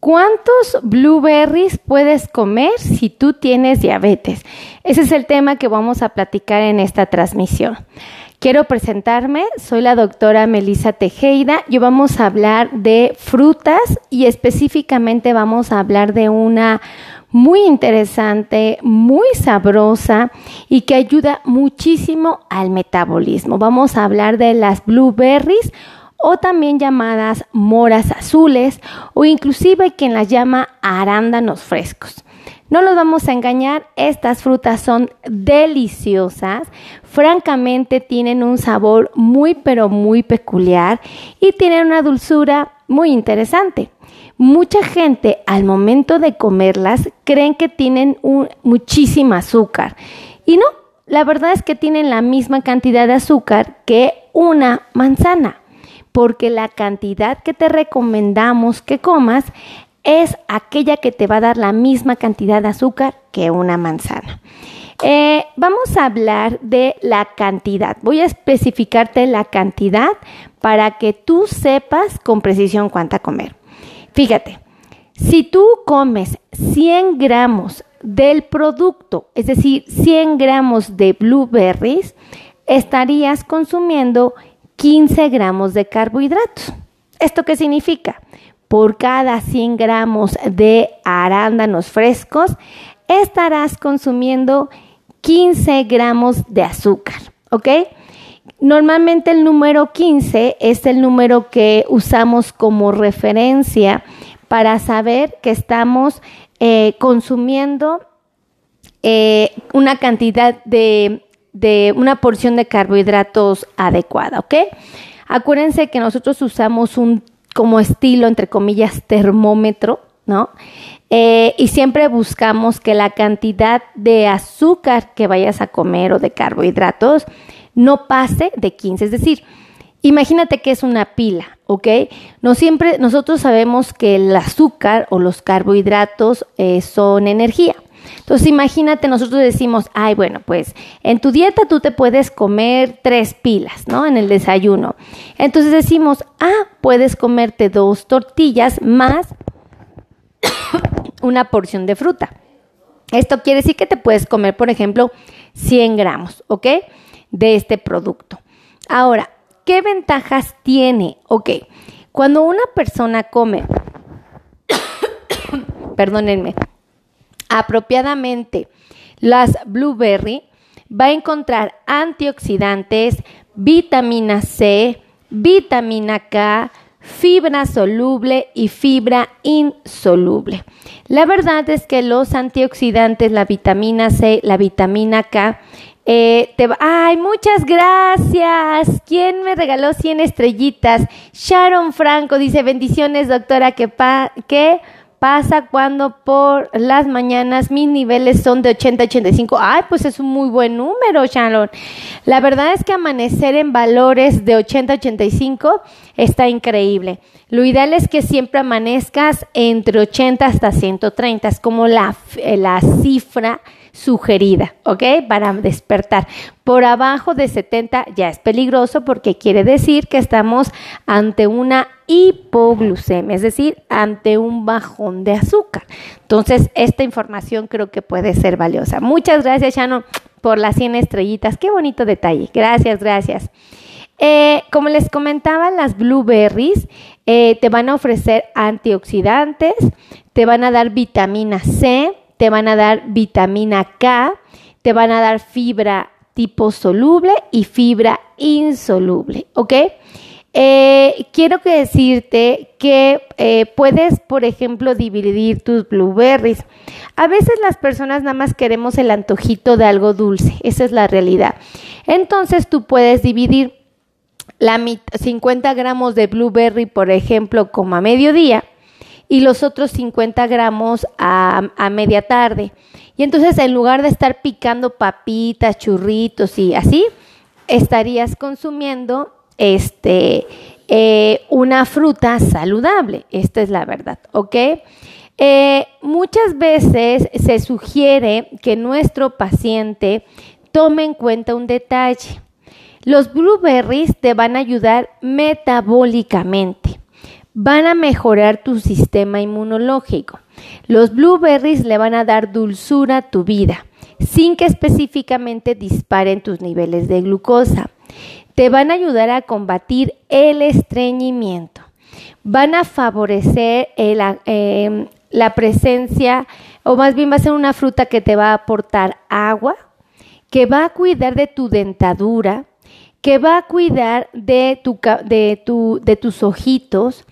¿Cuántos blueberries puedes comer si tú tienes diabetes? Ese es el tema que vamos a platicar en esta transmisión. Quiero presentarme, soy la doctora Melissa Tejeda y vamos a hablar de frutas y específicamente vamos a hablar de una muy interesante, muy sabrosa y que ayuda muchísimo al metabolismo. Vamos a hablar de las blueberries o también llamadas moras azules o inclusive quien las llama arándanos frescos. No los vamos a engañar, estas frutas son deliciosas, francamente tienen un sabor muy pero muy peculiar y tienen una dulzura muy interesante. Mucha gente al momento de comerlas creen que tienen muchísima azúcar y no, la verdad es que tienen la misma cantidad de azúcar que una manzana porque la cantidad que te recomendamos que comas es aquella que te va a dar la misma cantidad de azúcar que una manzana. Eh, vamos a hablar de la cantidad. Voy a especificarte la cantidad para que tú sepas con precisión cuánta comer. Fíjate, si tú comes 100 gramos del producto, es decir, 100 gramos de blueberries, estarías consumiendo 15 gramos de carbohidratos. ¿Esto qué significa? Por cada 100 gramos de arándanos frescos, estarás consumiendo 15 gramos de azúcar, ¿ok? Normalmente el número 15 es el número que usamos como referencia para saber que estamos eh, consumiendo eh, una cantidad de de una porción de carbohidratos adecuada, ¿ok? Acuérdense que nosotros usamos un como estilo, entre comillas, termómetro, ¿no? Eh, y siempre buscamos que la cantidad de azúcar que vayas a comer o de carbohidratos no pase de 15, es decir, Imagínate que es una pila, ¿ok? No siempre, nosotros sabemos que el azúcar o los carbohidratos eh, son energía. Entonces imagínate, nosotros decimos, ay, bueno, pues en tu dieta tú te puedes comer tres pilas, ¿no? En el desayuno. Entonces decimos, ah, puedes comerte dos tortillas más una porción de fruta. Esto quiere decir que te puedes comer, por ejemplo, 100 gramos, ¿ok? De este producto. Ahora, ¿qué ventajas tiene? Ok, cuando una persona come, perdónenme, apropiadamente las blueberry, va a encontrar antioxidantes, vitamina C, vitamina K, fibra soluble y fibra insoluble. La verdad es que los antioxidantes, la vitamina C, la vitamina K, eh, te ¡Ay, muchas gracias! ¿Quién me regaló 100 estrellitas? Sharon Franco dice, bendiciones, doctora, que, pa que pasa cuando por las mañanas mis niveles son de 80 85. Ay, pues es un muy buen número, Shannon. La verdad es que amanecer en valores de 80 85 está increíble. Lo ideal es que siempre amanezcas entre 80 hasta 130, es como la, la cifra sugerida, ¿ok? Para despertar. Por abajo de 70 ya es peligroso porque quiere decir que estamos ante una hipoglucemia, es decir, ante un bajón de azúcar. Entonces, esta información creo que puede ser valiosa. Muchas gracias, Shannon, por las 100 estrellitas. Qué bonito detalle. Gracias, gracias. Eh, como les comentaba, las blueberries eh, te van a ofrecer antioxidantes, te van a dar vitamina C, te van a dar vitamina K, te van a dar fibra tipo soluble y fibra insoluble, ¿ok? Eh, quiero que decirte que eh, puedes, por ejemplo, dividir tus blueberries. A veces las personas nada más queremos el antojito de algo dulce, esa es la realidad. Entonces tú puedes dividir la 50 gramos de blueberry, por ejemplo, como a mediodía y los otros 50 gramos a, media tarde. Y entonces en lugar de estar picando papitas, churritos y así, estarías consumiendo este, eh, una fruta saludable. Esta es la verdad, ¿ok? Eh, muchas veces se sugiere que nuestro paciente tome en cuenta un detalle. Los blueberries te van a ayudar metabólicamente van a mejorar tu sistema inmunológico. Los blueberries le van a dar dulzura a tu vida, sin que específicamente disparen tus niveles de glucosa. Te van a ayudar a combatir el estreñimiento. Van a favorecer em, la presencia, o más bien va a ser una fruta que te va a aportar agua, que va a cuidar de tu dentadura, que va a cuidar de tus ojitos,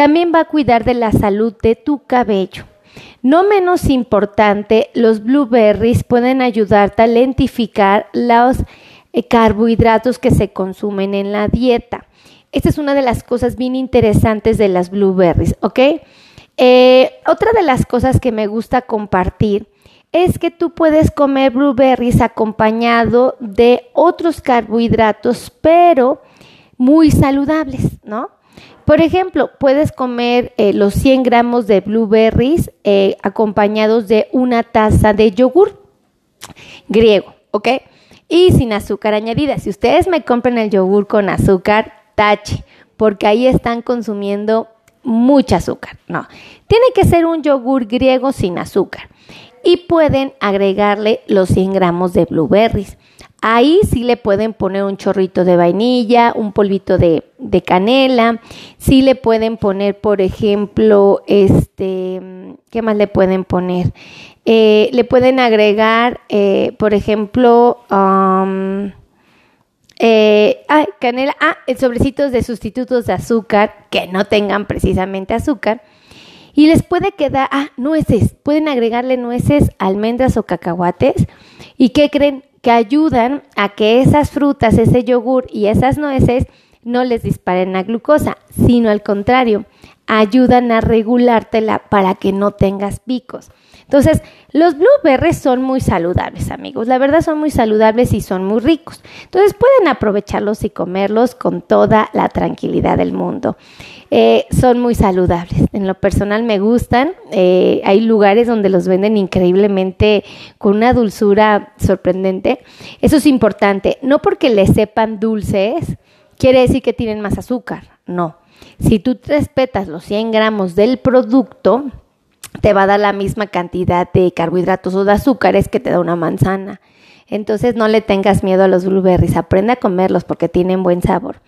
también va a cuidar de la salud de tu cabello. No menos importante, los blueberries pueden ayudarte a lentificar los eh, carbohidratos que se consumen en la dieta. Esta es una de las cosas bien interesantes de las blueberries, ¿ok? Eh, otra de las cosas que me gusta compartir es que tú puedes comer blueberries acompañado de otros carbohidratos, pero muy saludables, ¿no? Por ejemplo, puedes comer eh, los 100 gramos de blueberries eh, acompañados de una taza de yogur griego, ¿ok? Y sin azúcar añadida. Si ustedes me compran el yogur con azúcar, tache, porque ahí están consumiendo mucha azúcar. No, tiene que ser un yogur griego sin azúcar y pueden agregarle los 100 gramos de blueberries. Ahí sí le pueden poner un chorrito de vainilla, un polvito de, canela, sí le pueden poner, por ejemplo, este, ¿qué más le pueden poner? Eh, le pueden agregar, eh, por ejemplo, eh, canela, ah, sobrecitos de sustitutos de azúcar que no tengan precisamente azúcar y les puede quedar, ah, nueces, pueden agregarle nueces, almendras o cacahuates. ¿Y qué creen? Que ayudan a que esas frutas, ese yogur y esas nueces no les disparen la glucosa, sino al contrario, ayudan a regulártela para que no tengas picos. Entonces, los blueberries son muy saludables, amigos. La verdad son muy saludables y son muy ricos. Entonces, pueden aprovecharlos y comerlos con toda la tranquilidad del mundo. Eh, son muy saludables. En lo personal me gustan. Eh, hay lugares donde los venden increíblemente con una dulzura sorprendente. Eso es importante. No porque le sepan dulces, quiere decir que tienen más azúcar. No. Si tú respetas los 100 gramos del producto, te va a dar la misma cantidad de carbohidratos o de azúcares que te da una manzana. Entonces no le tengas miedo a los blueberries, aprende a comerlos porque tienen buen sabor.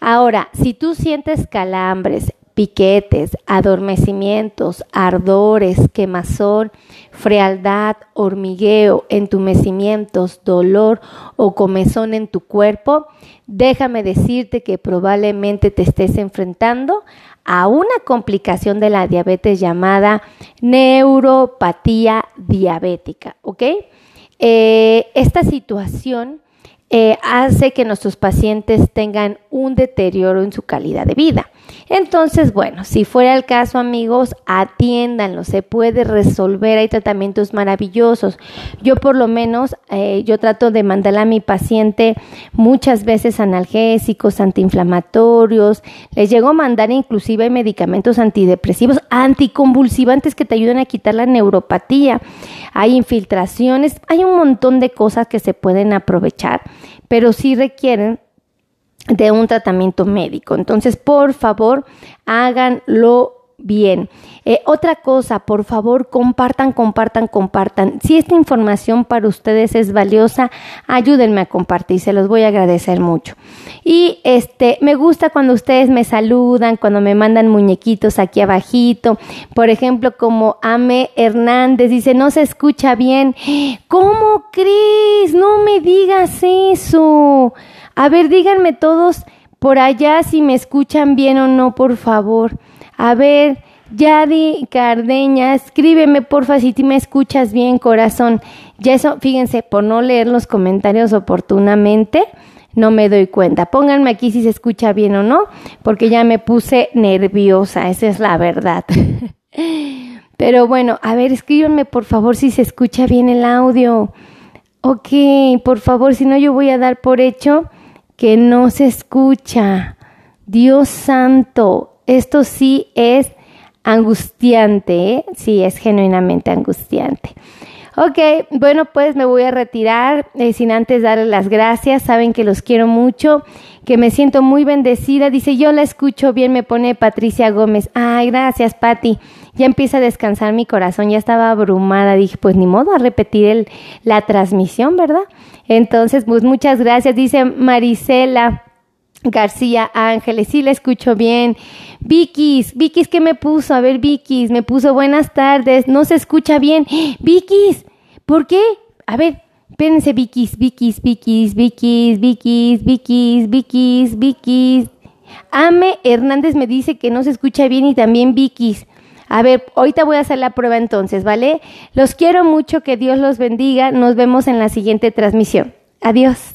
Ahora, si tú sientes calambres, piquetes, adormecimientos, ardores, quemazón, frialdad, hormigueo, entumecimientos, dolor o comezón en tu cuerpo, déjame decirte que probablemente te estés enfrentando a una complicación de la diabetes llamada neuropatía diabética, ¿ok? Eh, esta situación eh, hace que nuestros pacientes tengan un deterioro en su calidad de vida. Entonces, bueno, si fuera el caso, amigos, atiéndanlo, se puede resolver, hay tratamientos maravillosos. Yo por lo menos, eh, yo trato de mandarle a mi paciente muchas veces analgésicos, antiinflamatorios, les llego a mandar inclusive medicamentos antidepresivos, anticonvulsivantes que te ayudan a quitar la neuropatía. Hay infiltraciones, hay un montón de cosas que se pueden aprovechar, pero sí requieren de un tratamiento médico. Entonces, por favor, háganlo bien. Eh, otra cosa, por favor, compartan, compartan, compartan. Si esta información para ustedes es valiosa, ayúdenme a compartir, se los voy a agradecer mucho. Y este, me gusta cuando ustedes me saludan, cuando me mandan muñequitos aquí abajito. Por ejemplo, como Ame Hernández dice, no se escucha bien. ¿Cómo crees? No me digas eso. A ver, díganme todos por allá si me escuchan bien o no, por favor. A ver, Yadi Cardeña, escríbeme porfa si me escuchas bien, corazón. Ya eso, fíjense, por no leer los comentarios oportunamente, no me doy cuenta. Pónganme aquí si se escucha bien o no, porque ya me puse nerviosa, esa es la verdad. Pero bueno, a ver, escríbanme por favor si se escucha bien el audio. Ok, por favor, si no yo voy a dar por hecho que no se escucha. Dios santo, esto sí es angustiante, ¿eh? sí es genuinamente angustiante. Ok, bueno, pues me voy a retirar eh, sin antes darles las gracias. Saben que los quiero mucho, que me siento muy bendecida. Dice, yo la escucho bien, me pone Patricia Gómez. Ay, gracias, Patti. Ya empieza a descansar mi corazón, ya estaba abrumada. Dije, pues ni modo a repetir la transmisión, ¿verdad? Entonces, pues muchas gracias. Dice Marisela. García Ángeles, sí la escucho bien. Vikis, Vikis, ¿qué me puso? A ver, Vikis, me puso buenas tardes, no se escucha bien. Vikis, ¿por qué? A ver, espérense, Vikis, Vikis, Vikis, Vikis, Vikis, Vikis, Vikis, Vikis. Ame Hernández me dice que no se escucha bien y también Vikis. A ver, ahorita voy a hacer la prueba entonces, ¿vale? Los quiero mucho, que Dios los bendiga. Nos vemos en la siguiente transmisión. Adiós.